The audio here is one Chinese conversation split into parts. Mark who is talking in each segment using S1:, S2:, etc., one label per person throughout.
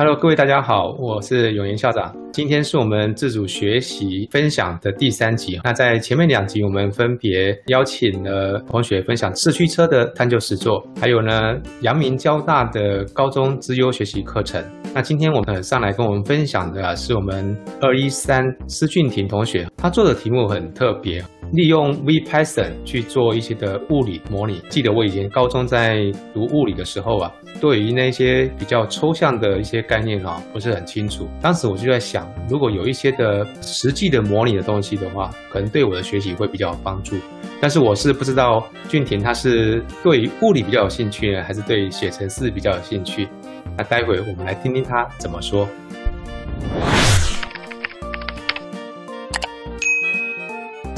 S1: Hello，各位大家好，我是永言校长。今天是我们自主学习分享的第三集。那在前面两集，我们分别邀请了同学分享四驱车的探究实作，还有呢阳明交大的高中资优学习课程。那今天我们上来跟我们分享的是我们二一三施俊廷同学，他做的题目很特别。利用 V Python 去做一些的物理模拟。记得我以前高中在读物理的时候啊，对于那些比较抽象的一些概念啊，不是很清楚。当时我就在想，如果有一些的实际的模拟的东西的话，可能对我的学习会比较有帮助。但是我是不知道俊廷他是对物理比较有兴趣呢，还是对写程式比较有兴趣？那待会我们来听听他怎么说。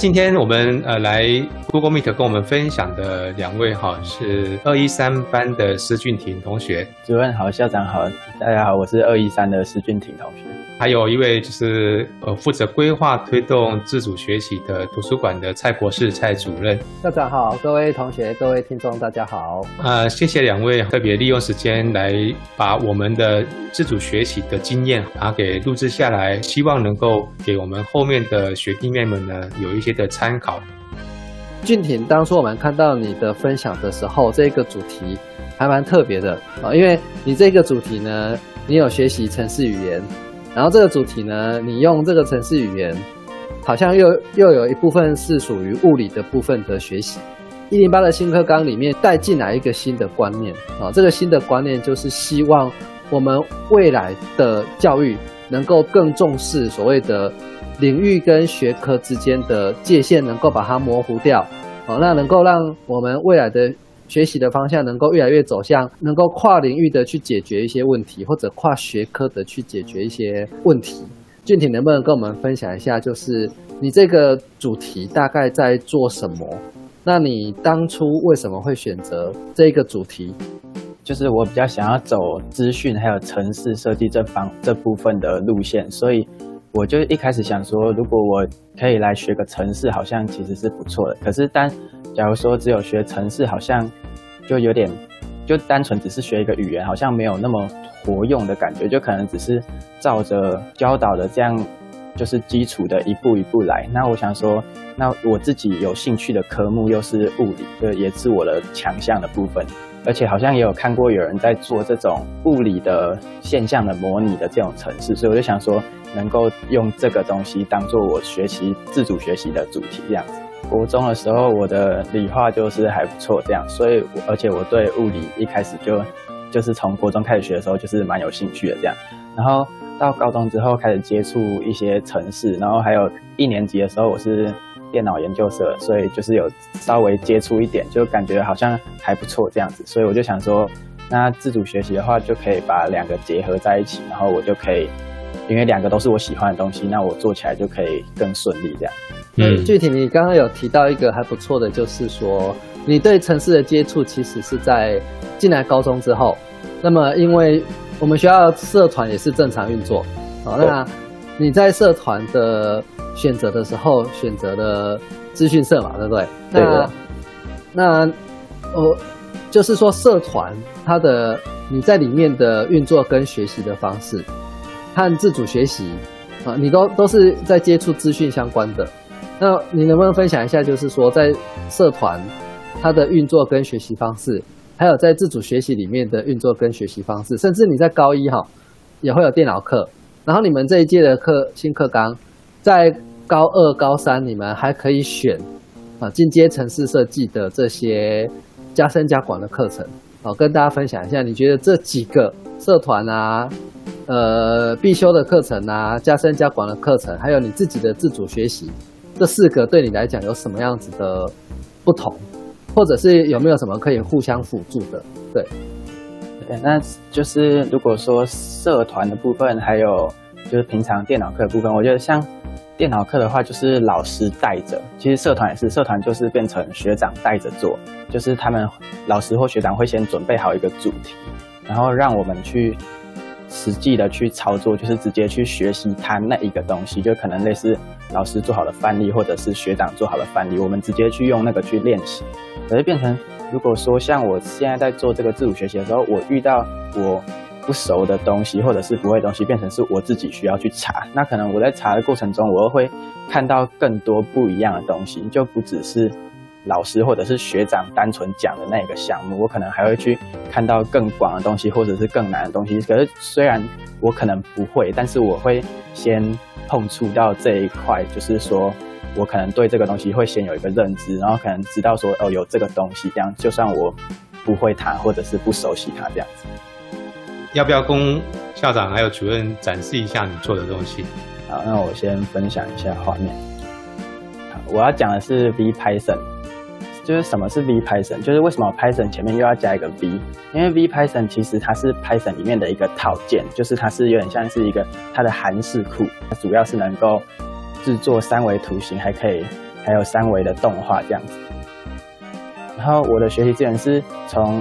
S1: 今天我们呃来 Google Meet 跟我们分享的两位哈是二一三班的施俊廷同学，
S2: 主任好，校长好，大家好，我是二一三的施俊廷同学。
S1: 还有一位就是呃负责规划推动自主学习的图书馆的蔡博士蔡主任。
S3: 校长好，各位同学、各位听众大家好。
S1: 呃，谢谢两位特别利用时间来把我们的自主学习的经验啊给录制下来，希望能够给我们后面的学弟妹们呢有一些的参考。
S3: 俊廷，当初我们看到你的分享的时候，这个主题还蛮特别的啊，因为你这个主题呢，你有学习城市语言。然后这个主题呢，你用这个城市语言，好像又又有一部分是属于物理的部分的学习。一零八的新课纲里面带进来一个新的观念啊，这个新的观念就是希望我们未来的教育能够更重视所谓的领域跟学科之间的界限，能够把它模糊掉，好，那能够让我们未来的。学习的方向能够越来越走向能够跨领域的去解决一些问题，或者跨学科的去解决一些问题。俊廷能不能跟我们分享一下，就是你这个主题大概在做什么？那你当初为什么会选择这个主题？
S2: 就是我比较想要走资讯还有城市设计这方这部分的路线，所以我就一开始想说，如果我可以来学个城市，好像其实是不错的。可是当假如说只有学城市，好像就有点，就单纯只是学一个语言，好像没有那么活用的感觉，就可能只是照着教导的这样，就是基础的一步一步来。那我想说，那我自己有兴趣的科目又是物理，就也是我的强项的部分，而且好像也有看过有人在做这种物理的现象的模拟的这种程式，所以我就想说，能够用这个东西当做我学习自主学习的主题这样子。国中的时候，我的理化就是还不错，这样，所以而且我对物理一开始就就是从国中开始学的时候就是蛮有兴趣的这样，然后到高中之后开始接触一些城市，然后还有一年级的时候我是电脑研究社，所以就是有稍微接触一点，就感觉好像还不错这样子，所以我就想说，那自主学习的话就可以把两个结合在一起，然后我就可以，因为两个都是我喜欢的东西，那我做起来就可以更顺利这样。
S3: 嗯，具体你刚刚有提到一个还不错的，就是说你对城市的接触其实是在进来高中之后。那么，因为我们学校社团也是正常运作，好，那你在社团的选择的时候选择了资讯社嘛，对不对？
S2: 对的
S3: 那我就是说社团它的你在里面的运作跟学习的方式和自主学习啊，你都都是在接触资讯相关的。那你能不能分享一下，就是说在社团它的运作跟学习方式，还有在自主学习里面的运作跟学习方式，甚至你在高一哈也会有电脑课，然后你们这一届的课新课纲，在高二、高三你们还可以选啊进阶城市设计的这些加深加广的课程，好跟大家分享一下，你觉得这几个社团啊，呃必修的课程啊，加深加广的课程，还有你自己的自主学习。这四个对你来讲有什么样子的不同，或者是有没有什么可以互相辅助的？对，
S2: 对，那就是如果说社团的部分，还有就是平常电脑课的部分，我觉得像电脑课的话，就是老师带着；其实社团也是，社团就是变成学长带着做，就是他们老师或学长会先准备好一个主题，然后让我们去。实际的去操作，就是直接去学习他那一个东西，就可能类似老师做好的范例，或者是学长做好的范例，我们直接去用那个去练习。可是变成，如果说像我现在在做这个自主学习的时候，我遇到我不熟的东西或者是不会东西，变成是我自己需要去查。那可能我在查的过程中，我会看到更多不一样的东西，就不只是老师或者是学长单纯讲的那个项目，我可能还会去看到更广的东西，或者是更难的东西。可是虽然我可能不会，但是我会先碰触到这一块，就是说我可能对这个东西会先有一个认知，然后可能知道说哦有这个东西，这样就算我不会它或者是不熟悉它这样子。
S1: 要不要跟校长还有主任展示一下你做的东西？
S2: 好，那我先分享一下画面。好，我要讲的是 V Python，就是什么是 V Python，就是为什么 Python 前面又要加一个 V？因为 V Python 其实它是 Python 里面的一个套件，就是它是有点像是一个它的函式库，它主要是能够制作三维图形，还可以还有三维的动画这样子。然后我的学习资源是从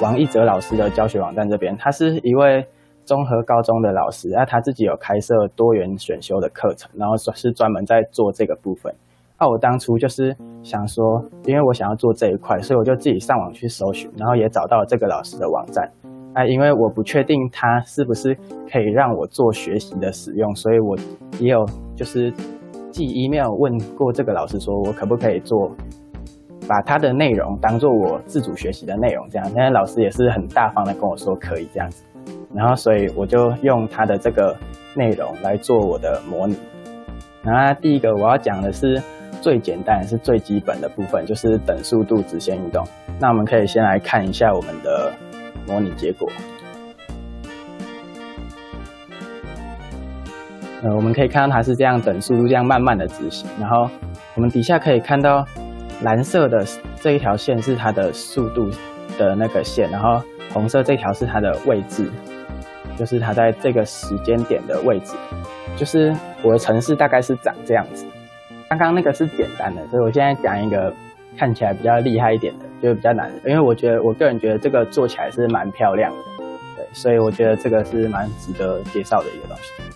S2: 王一哲老师的教学网站这边，他是一位综合高中的老师，那他自己有开设多元选修的课程，然后是专门在做这个部分。那我当初就是想说，因为我想要做这一块，所以我就自己上网去搜寻，然后也找到了这个老师的网站。那因为我不确定他是不是可以让我做学习的使用，所以我也有就是寄 email 问过这个老师，说我可不可以做。把它的内容当做我自主学习的内容，这样，现在老师也是很大方的跟我说可以这样子，然后所以我就用他的这个内容来做我的模拟。然后第一个我要讲的是最简单是最基本的部分，就是等速度直线运动。那我们可以先来看一下我们的模拟结果。呃，我们可以看到它是这样等速度这样慢慢的执行，然后我们底下可以看到。蓝色的这一条线是它的速度的那个线，然后红色这条是它的位置，就是它在这个时间点的位置。就是我的城市大概是长这样子。刚刚那个是简单的，所以我现在讲一个看起来比较厉害一点的，就是比较难的。因为我觉得我个人觉得这个做起来是蛮漂亮的，对，所以我觉得这个是蛮值得介绍的一个东西。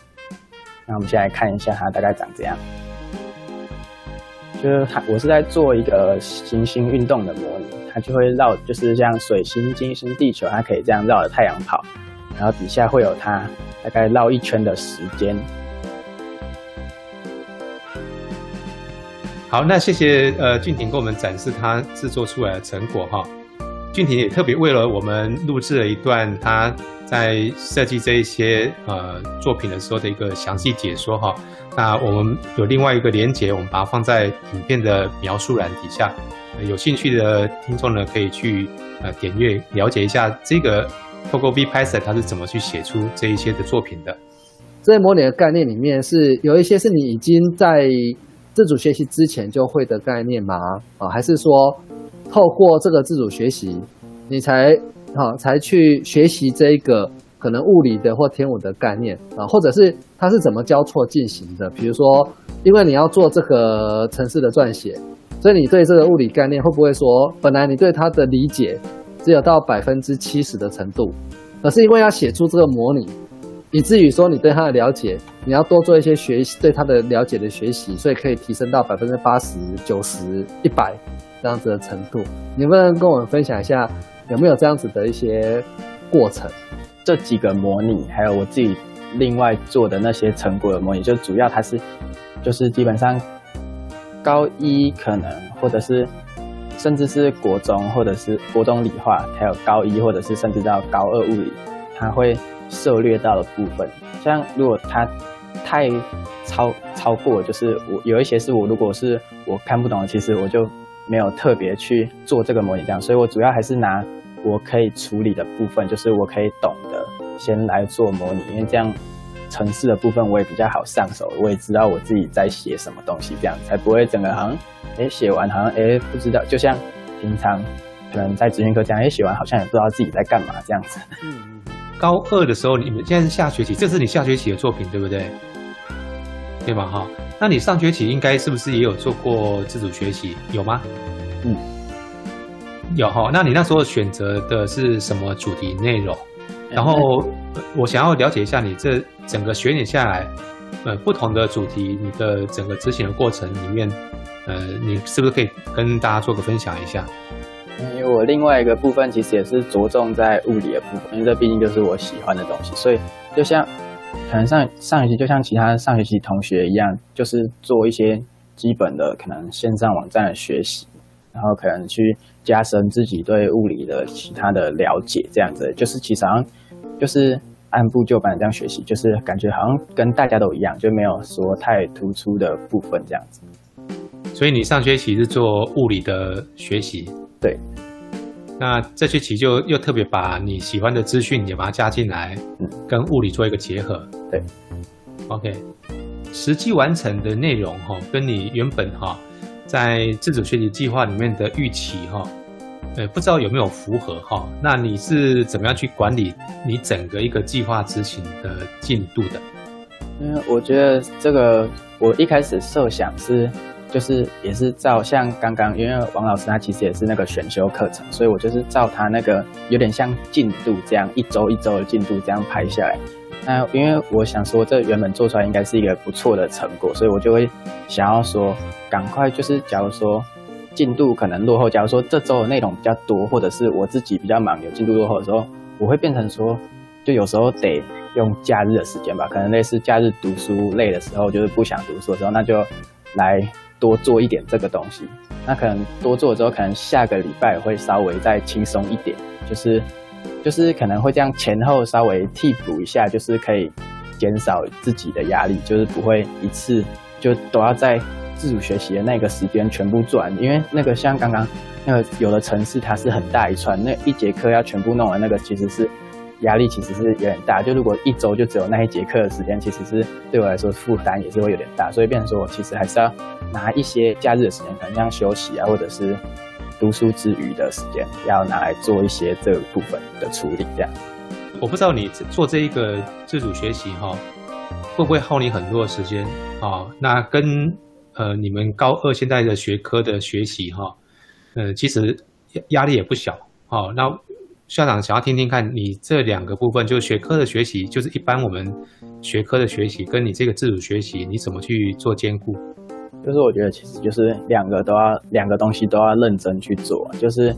S2: 那我们先来看一下它大概长这样。就是它，我是在做一个行星运动的模拟，它就会绕，就是像水星、金星、地球，它可以这样绕着太阳跑，然后底下会有它大概绕一圈的时间。
S1: 好，那谢谢呃俊廷给我们展示他制作出来的成果哈。俊廷也特别为了我们录制了一段他在设计这一些呃作品的时候的一个详细解说哈。那我们有另外一个连接，我们把它放在影片的描述栏底下，有兴趣的听众呢可以去呃点阅了解一下这个透过 V Python 它是怎么去写出这一些的作品的。
S3: 这些模拟的概念里面是有一些是你已经在自主学习之前就会的概念吗？啊，还是说透过这个自主学习你才啊才去学习这一个？可能物理的或天文的概念啊，或者是它是怎么交错进行的？比如说，因为你要做这个城市的撰写，所以你对这个物理概念会不会说，本来你对它的理解只有到百分之七十的程度，而是因为要写出这个模拟，以至于说你对它的了解，你要多做一些学习，对它的了解的学习，所以可以提升到百分之八十九十一百这样子的程度。能不能跟我们分享一下，有没有这样子的一些过程？
S2: 这几个模拟，还有我自己另外做的那些成果的模拟，就主要它是，就是基本上高一可能，或者是甚至是国中，或者是国中理化，还有高一或者是甚至到高二物理，它会涉略到的部分。像如果它太超超过，就是我有一些是我如果是我看不懂，其实我就没有特别去做这个模拟这样，所以我主要还是拿。我可以处理的部分，就是我可以懂的，先来做模拟，因为这样城市的部分我也比较好上手，我也知道我自己在写什么东西，这样才不会整个好像，哎，写完好像哎不知道，就像平常可能在职训课这样，哎，写完好像也不知道自己在干嘛这样子。
S1: 嗯，高二的时候，你们现在是下学期，这是你下学期的作品，对不对？对吧？哈，那你上学期应该是不是也有做过自主学习？有吗？嗯。有哈，那你那时候选择的是什么主题内容？然后我想要了解一下你这整个学年下来，呃，不同的主题，你的整个执行的过程里面，呃，你是不是可以跟大家做个分享一下？
S2: 因为我另外一个部分其实也是着重在物理的部分，因为这毕竟就是我喜欢的东西，所以就像可能上上学期就像其他上学期同学一样，就是做一些基本的可能线上网站的学习，然后可能去加深自己对物理的其他的了解，这样子就是其实好像就是按部就班这样学习，就是感觉好像跟大家都一样，就没有说太突出的部分这样子。
S1: 所以你上学期是做物理的学习，
S2: 对。
S1: 那这学期就又特别把你喜欢的资讯也把它加进来，
S2: 嗯，
S1: 跟物理做一个结合。
S2: 对。
S1: OK，实际完成的内容哈，跟你原本哈在自主学习计划里面的预期哈，呃，不知道有没有符合哈？那你是怎么样去管理你整个一个计划执行的进度的？
S2: 因为我觉得这个，我一开始设想是，就是也是照像刚刚，因为王老师他其实也是那个选修课程，所以我就是照他那个有点像进度这样一周一周的进度这样排下来。那因为我想说，这原本做出来应该是一个不错的成果，所以我就会想要说，赶快就是假如说进度可能落后，假如说这周的内容比较多，或者是我自己比较忙有进度落后的时候，我会变成说，就有时候得用假日的时间吧，可能类似假日读书累的时候，就是不想读书的时候，那就来多做一点这个东西。那可能多做之后，可能下个礼拜会稍微再轻松一点，就是就是可能会这样前后稍微替补一下，就是可以减少自己的压力，就是不会一次就都要在自主学习的那个时间全部做完，因为那个像刚刚那个有的城市它是很大一串，那一节课要全部弄完，那个其实是。压力其实是有点大，就如果一周就只有那一节课的时间，其实是对我来说负担也是会有点大，所以变成说我其实还是要拿一些假日的时间，可能像休息啊，或者是读书之余的时间，要拿来做一些这部分的处理。这样，
S1: 我不知道你做这一个自主学习哈，会不会耗你很多的时间啊？那跟呃你们高二现在的学科的学习哈，呃其实压力也不小哦。那校长想要听听看你这两个部分，就是学科的学习，就是一般我们学科的学习，跟你这个自主学习，你怎么去做兼顾？
S2: 就是我觉得其实就是两个都要，两个东西都要认真去做，就是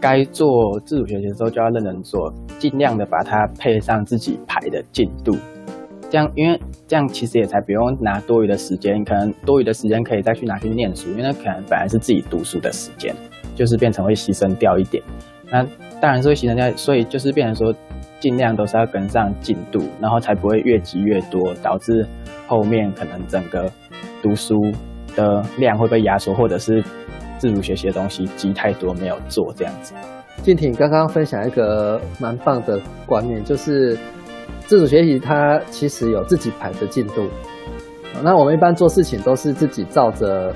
S2: 该做自主学习的时候就要认真做，尽量的把它配上自己排的进度，这样因为这样其实也才不用拿多余的时间，可能多余的时间可以再去拿去念书，因为那可能本来是自己读书的时间，就是变成会牺牲掉一点，那。当然是会牺牲掉，所以就是变成说，尽量都是要跟上进度，然后才不会越积越多，导致后面可能整个读书的量会被压缩，或者是自主学习的东西积太多没有做这样子。
S3: 静婷刚刚分享一个蛮棒的观念，就是自主学习它其实有自己排的进度。那我们一般做事情都是自己照着。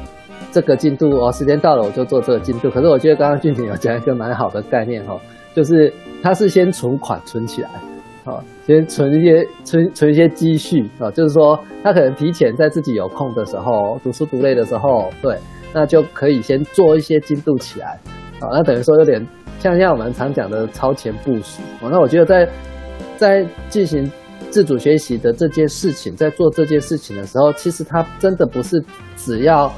S3: 这个进度哦，时间到了我就做这个进度。可是我觉得刚刚俊平有讲一个蛮好的概念哈，就是他是先存款存起来，啊，先存一些存存一些积蓄啊，就是说他可能提前在自己有空的时候，读书读累的时候，对，那就可以先做一些进度起来，啊，那等于说有点像像我们常讲的超前部署。那我觉得在在进行自主学习的这件事情，在做这件事情的时候，其实它真的不是只要。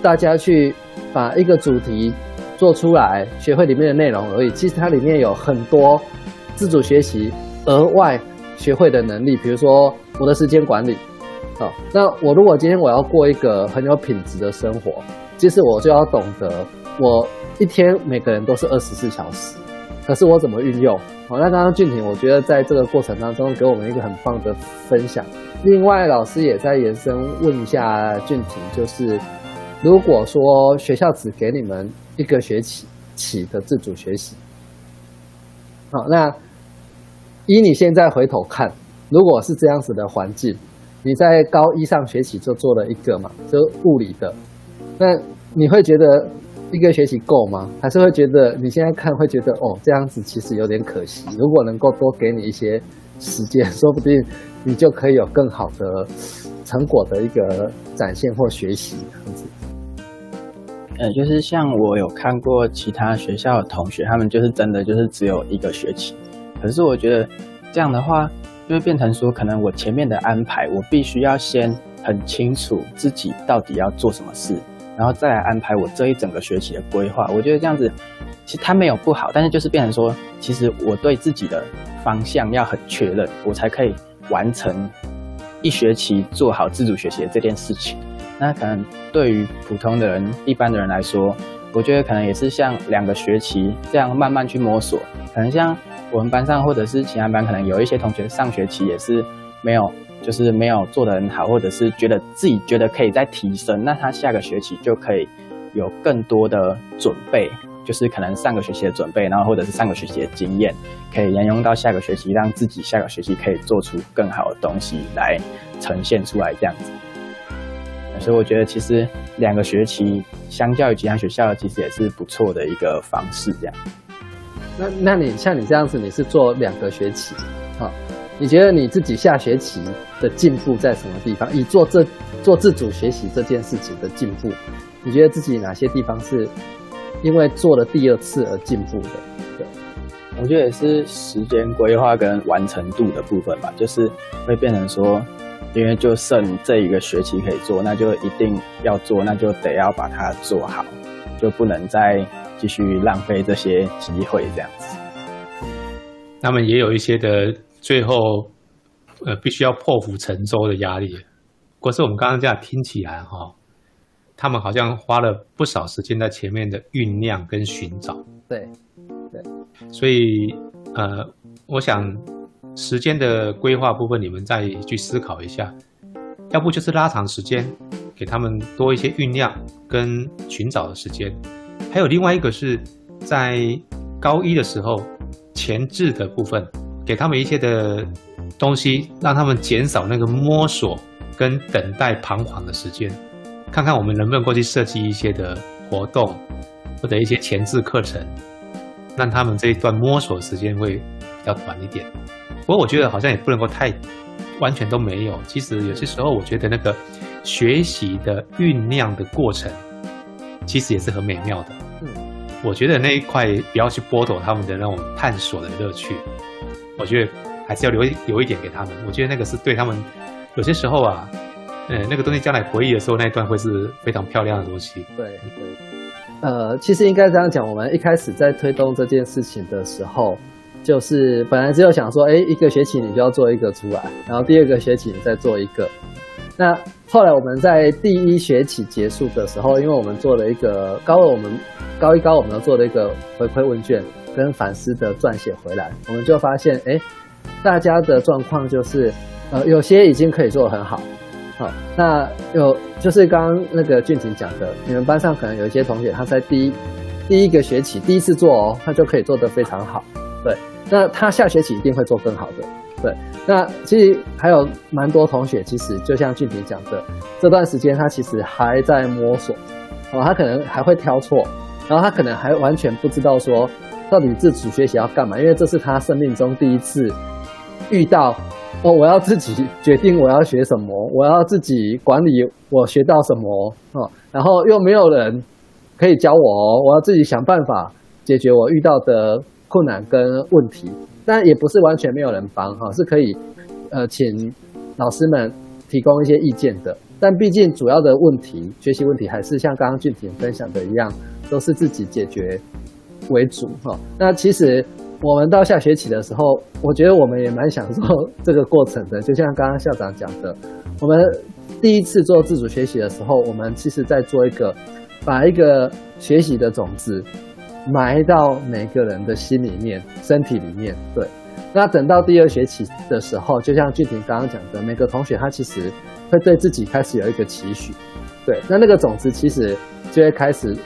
S3: 大家去把一个主题做出来，学会里面的内容而已。其实它里面有很多自主学习额外学会的能力，比如说我的时间管理。好，那我如果今天我要过一个很有品质的生活，其实我就要懂得，我一天每个人都是二十四小时，可是我怎么运用？好，那刚刚俊廷，我觉得在这个过程当中给我们一个很棒的分享。另外，老师也在延伸问一下俊廷，就是。如果说学校只给你们一个学期起的自主学习，好，那以你现在回头看，如果是这样子的环境，你在高一上学期就做了一个嘛，就物理的，那你会觉得一个学期够吗？还是会觉得你现在看会觉得哦，这样子其实有点可惜。如果能够多给你一些时间，说不定你就可以有更好的成果的一个展现或学习这样子。
S2: 呃，就是像我有看过其他学校的同学，他们就是真的就是只有一个学期。可是我觉得这样的话，就会变成说，可能我前面的安排，我必须要先很清楚自己到底要做什么事，然后再来安排我这一整个学期的规划。我觉得这样子其实它没有不好，但是就是变成说，其实我对自己的方向要很确认，我才可以完成一学期做好自主学习的这件事情。那可能对于普通的人、一般的人来说，我觉得可能也是像两个学期这样慢慢去摸索。可能像我们班上或者是其他班，可能有一些同学上学期也是没有，就是没有做得很好，或者是觉得自己觉得可以再提升，那他下个学期就可以有更多的准备，就是可能上个学期的准备，然后或者是上个学期的经验，可以沿用到下个学期，让自己下个学期可以做出更好的东西来呈现出来，这样子。所以我觉得其实两个学期相较于其他学校，其实也是不错的一个方式。这样，
S3: 那那你像你这样子，你是做两个学期，好，你觉得你自己下学期的进步在什么地方？以做这做自主学习这件事情的进步，你觉得自己哪些地方是因为做了第二次而进步的？对，
S2: 我觉得也是时间规划跟完成度的部分吧，就是会变成说。因为就剩这一个学期可以做，那就一定要做，那就得要把它做好，就不能再继续浪费这些机会这样子。
S1: 那么也有一些的最后，呃，必须要破釜沉舟的压力。可是我们刚刚这样听起来哈，他们好像花了不少时间在前面的酝酿跟寻找。
S3: 对，对。
S1: 所以呃，我想。时间的规划部分，你们再去思考一下，要不就是拉长时间，给他们多一些酝酿跟寻找的时间。还有另外一个是在高一的时候前置的部分，给他们一些的东西，让他们减少那个摸索跟等待彷徨的时间，看看我们能不能过去设计一些的活动或者一些前置课程，让他们这一段摸索时间会比较短一点。不过我觉得好像也不能够太完全都没有。其实有些时候，我觉得那个学习的酝酿的过程，其实也是很美妙的。嗯，我觉得那一块不要去剥夺他们的那种探索的乐趣。我觉得还是要留留一点给他们。我觉得那个是对他们有些时候啊，呃，那个东西将来回忆的时候，那一段会是非常漂亮的东西。
S3: 对对。呃，其实应该这样讲，我们一开始在推动这件事情的时候。就是本来只有想说，哎，一个学期你就要做一个出来，然后第二个学期你再做一个。那后来我们在第一学期结束的时候，因为我们做了一个高二，我们高一高我们都做了一个回馈问卷跟反思的撰写回来，我们就发现，哎，大家的状况就是，呃，有些已经可以做得很好，好，那有就是刚刚那个俊廷讲的，你们班上可能有一些同学他在第一第一个学期第一次做哦，他就可以做得非常好。对，那他下学期一定会做更好的。对，那其实还有蛮多同学，其实就像俊平讲的，这段时间他其实还在摸索，哦，他可能还会挑错，然后他可能还完全不知道说到底自主学习要干嘛，因为这是他生命中第一次遇到，哦，我要自己决定我要学什么，我要自己管理我学到什么，哦，然后又没有人可以教我哦，我要自己想办法解决我遇到的。困难跟问题，但也不是完全没有人帮哈，是可以，呃，请老师们提供一些意见的。但毕竟主要的问题，学习问题还是像刚刚俊廷分享的一样，都是自己解决为主哈。那其实我们到下学期的时候，我觉得我们也蛮享受这个过程的。就像刚刚校长讲的，我们第一次做自主学习的时候，我们其实在做一个把一个学习的种子。埋到每个人的心里面、身体里面。对，那等到第二学期的时候，就像俊廷刚刚讲的，每个同学他其实会对自己开始有一个期许。对，那那个种子其实就会开始，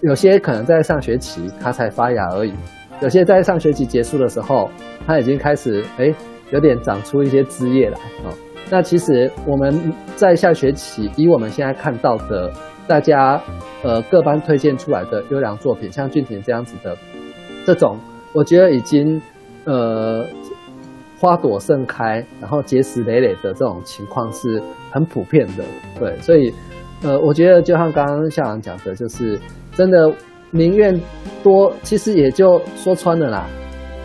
S3: 有些可能在上学期它才发芽而已，有些在上学期结束的时候，它已经开始哎有点长出一些枝叶来啊。那其实我们在下学期，以我们现在看到的。大家，呃，各班推荐出来的优良作品，像俊廷这样子的，这种我觉得已经，呃，花朵盛开，然后结实累累的这种情况是很普遍的。对，所以，呃，我觉得就像刚刚校长讲的，就是真的宁愿多，其实也就说穿了啦，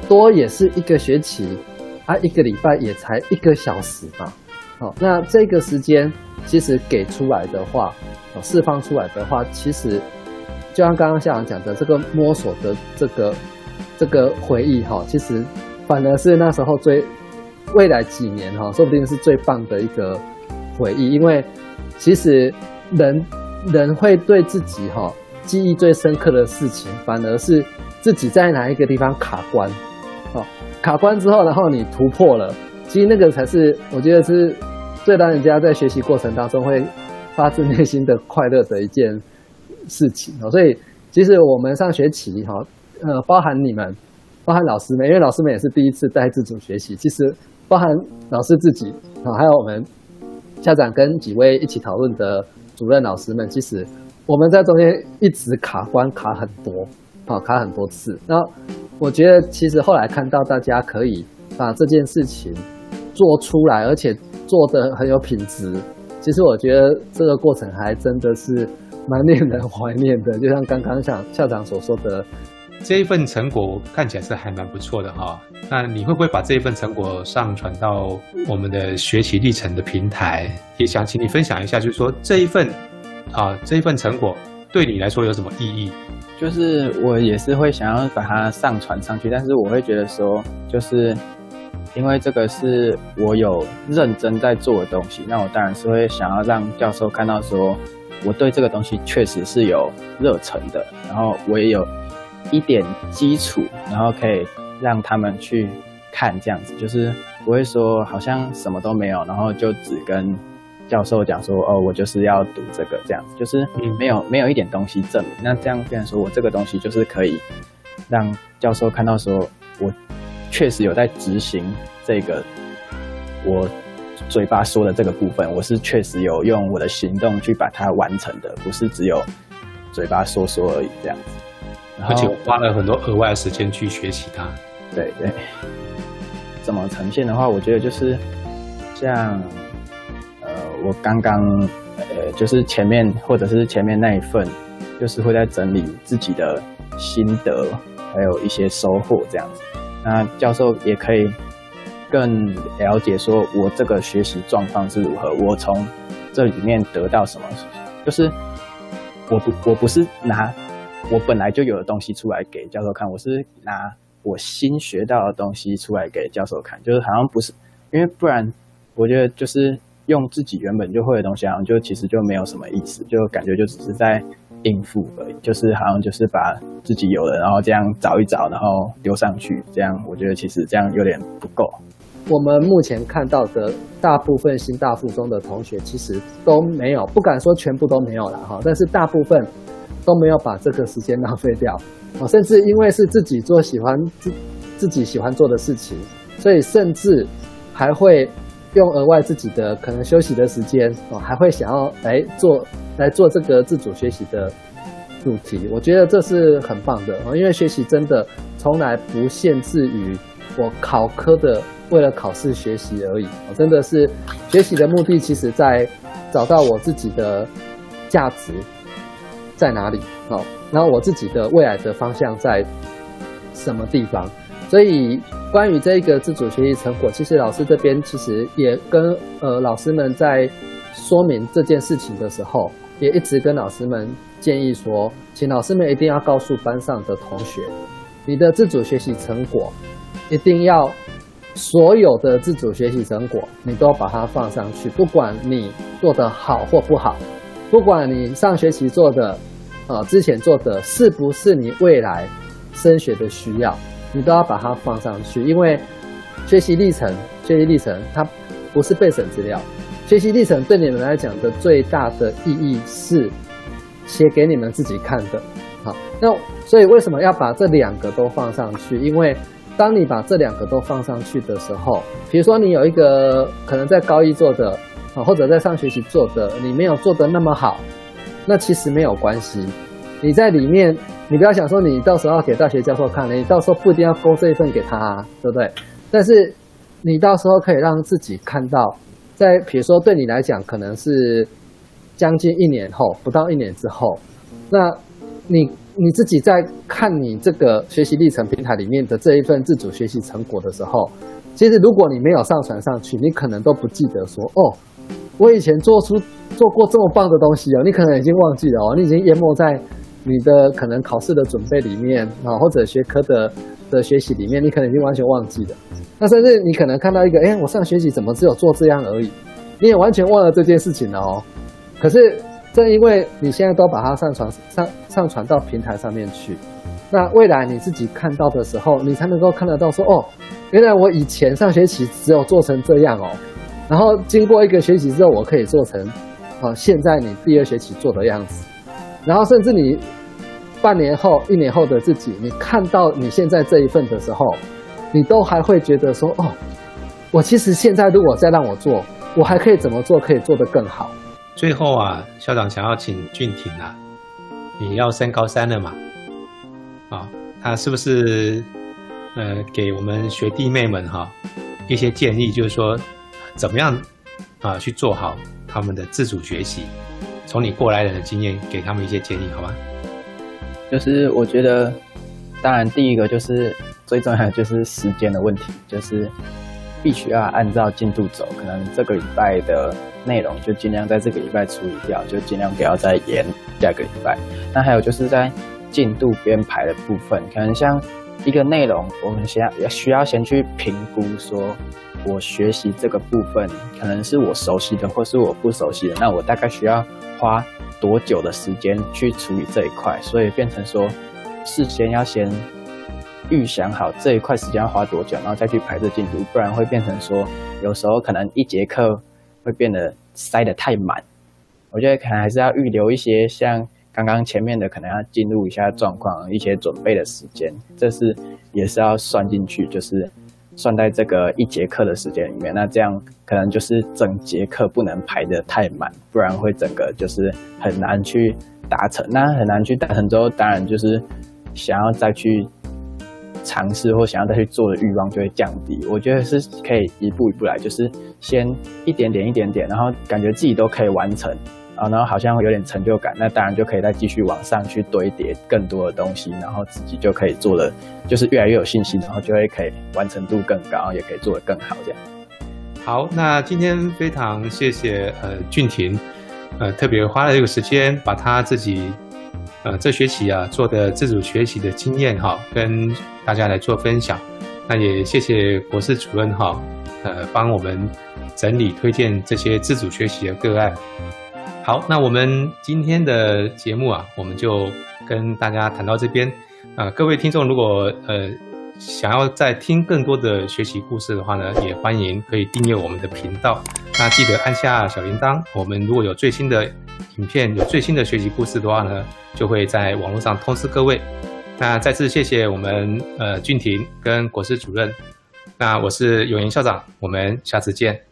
S3: 多也是一个学期，啊，一个礼拜也才一个小时嘛。好，那这个时间其实给出来的话。释放出来的话，其实就像刚刚校长讲的，这个摸索的这个这个回忆哈，其实反而是那时候最未来几年哈，说不定是最棒的一个回忆，因为其实人人会对自己哈记忆最深刻的事情，反而是自己在哪一个地方卡关，哦，卡关之后，然后你突破了，其实那个才是我觉得是最让人家在学习过程当中会发自内心的快乐的一件。事情哦，所以其实我们上学期哈，呃，包含你们，包含老师们，因为老师们也是第一次带自主学习。其实包含老师自己啊，还有我们校长跟几位一起讨论的主任老师们，其实我们在中间一直卡关卡很多，好卡很多次。那我觉得其实后来看到大家可以把这件事情做出来，而且做的很有品质，其实我觉得这个过程还真的是。蛮令人怀念的，就像刚刚像校长所说的，
S1: 这一份成果看起来是还蛮不错的哈。那你会不会把这一份成果上传到我们的学习历程的平台？也想请你分享一下，就是说这一份啊这一份成果对你来说有什么意义？
S2: 就是我也是会想要把它上传上去，但是我会觉得说，就是因为这个是我有认真在做的东西，那我当然是会想要让教授看到说。我对这个东西确实是有热忱的，然后我也有一点基础，然后可以让他们去看这样子，就是不会说好像什么都没有，然后就只跟教授讲说哦，我就是要读这个这样子，就是没有没有一点东西证明。那这样变成说我这个东西就是可以让教授看到说我确实有在执行这个我。嘴巴说的这个部分，我是确实有用我的行动去把它完成的，不是只有嘴巴说说而已这样子。
S1: 而且我花了很多额外的时间去学习它。
S2: 对对。怎么呈现的话，我觉得就是像呃，我刚刚呃，就是前面或者是前面那一份，就是会在整理自己的心得，还有一些收获这样子。那教授也可以。更了解说，我这个学习状况是如何，我从这里面得到什么？就是我不我不是拿我本来就有的东西出来给教授看，我是拿我新学到的东西出来给教授看，就是好像不是，因为不然我觉得就是用自己原本就会的东西，好像就其实就没有什么意思，就感觉就只是在应付而已，就是好像就是把自己有的，然后这样找一找，然后丢上去，这样我觉得其实这样有点不够。
S3: 我们目前看到的大部分新大附中的同学，其实都没有，不敢说全部都没有了哈，但是大部分都没有把这个时间浪费掉啊，甚至因为是自己做喜欢自自己喜欢做的事情，所以甚至还会用额外自己的可能休息的时间哦，还会想要来做来做这个自主学习的主题。我觉得这是很棒的啊，因为学习真的从来不限制于我考科的。为了考试学习而已，我真的是学习的目的，其实在找到我自己的价值在哪里，哦，然后我自己的未来的方向在什么地方。所以关于这个自主学习成果，其实老师这边其实也跟呃老师们在说明这件事情的时候，也一直跟老师们建议说，请老师们一定要告诉班上的同学，你的自主学习成果一定要。所有的自主学习成果，你都要把它放上去，不管你做的好或不好，不管你上学期做的，呃，之前做的是不是你未来升学的需要，你都要把它放上去。因为学习历程，学习历程它不是备审资料，学习历程对你们来讲的最大的意义是写给你们自己看的。好，那所以为什么要把这两个都放上去？因为当你把这两个都放上去的时候，比如说你有一个可能在高一做的啊，或者在上学期做的，你没有做的那么好，那其实没有关系。你在里面，你不要想说你到时候给大学教授看了，你到时候不一定要勾这一份给他，啊对不对？但是你到时候可以让自己看到，在比如说对你来讲可能是将近一年后，不到一年之后，那你。你自己在看你这个学习历程平台里面的这一份自主学习成果的时候，其实如果你没有上传上去，你可能都不记得说哦，我以前做出做过这么棒的东西哦，你可能已经忘记了哦，你已经淹没在你的可能考试的准备里面啊，或者学科的的学习里面，你可能已经完全忘记了。那甚至你可能看到一个，哎，我上学期怎么只有做这样而已，你也完全忘了这件事情了哦。可是正因为你现在都把它上传上上传到平台上面去，那未来你自己看到的时候，你才能够看得到说，哦，原来我以前上学期只有做成这样哦，然后经过一个学期之后，我可以做成，啊，现在你第二学期做的样子，然后甚至你半年后、一年后的自己，你看到你现在这一份的时候。你都还会觉得说哦，我其实现在如果再让我做，我还可以怎么做可以做得更好？
S1: 最后啊，校长想要请俊廷啊，你要升高三了嘛？啊，他是不是呃给我们学弟妹们哈一些建议，就是说怎么样啊去做好他们的自主学习？从你过来人的经验给他们一些建议，好吗？
S2: 就是我觉得，当然第一个就是。最重要的就是时间的问题，就是必须要按照进度走。可能这个礼拜的内容就尽量在这个礼拜处理掉，就尽量不要再延下个礼拜。那还有就是在进度编排的部分，可能像一个内容，我们先要需要先去评估，说我学习这个部分可能是我熟悉的，或是我不熟悉的，那我大概需要花多久的时间去处理这一块？所以变成说，事先要先。预想好这一块时间要花多久，然后再去排这进度，不然会变成说，有时候可能一节课会变得塞得太满。我觉得可能还是要预留一些，像刚刚前面的，可能要进入一下状况，一些准备的时间，这是也是要算进去，就是算在这个一节课的时间里面。那这样可能就是整节课不能排得太满，不然会整个就是很难去达成。那很难去达成之后，当然就是想要再去。尝试或想要再去做的欲望就会降低。我觉得是可以一步一步来，就是先一点点一点点，然后感觉自己都可以完成啊，然后好像有点成就感，那当然就可以再继续往上去堆叠更多的东西，然后自己就可以做的就是越来越有信心，然后就会可以完成度更高，也可以做得更好这样。
S1: 好，那今天非常谢谢呃俊廷，呃特别花了这个时间把他自己。呃，这学期啊做的自主学习的经验哈，跟大家来做分享。那也谢谢博士主任哈，呃，帮我们整理推荐这些自主学习的个案。好，那我们今天的节目啊，我们就跟大家谈到这边。啊，各位听众，如果呃想要再听更多的学习故事的话呢，也欢迎可以订阅我们的频道。那记得按下小铃铛，我们如果有最新的。影片有最新的学习故事的话呢，就会在网络上通知各位。那再次谢谢我们呃俊廷跟国师主任。那我是永言校长，我们下次见。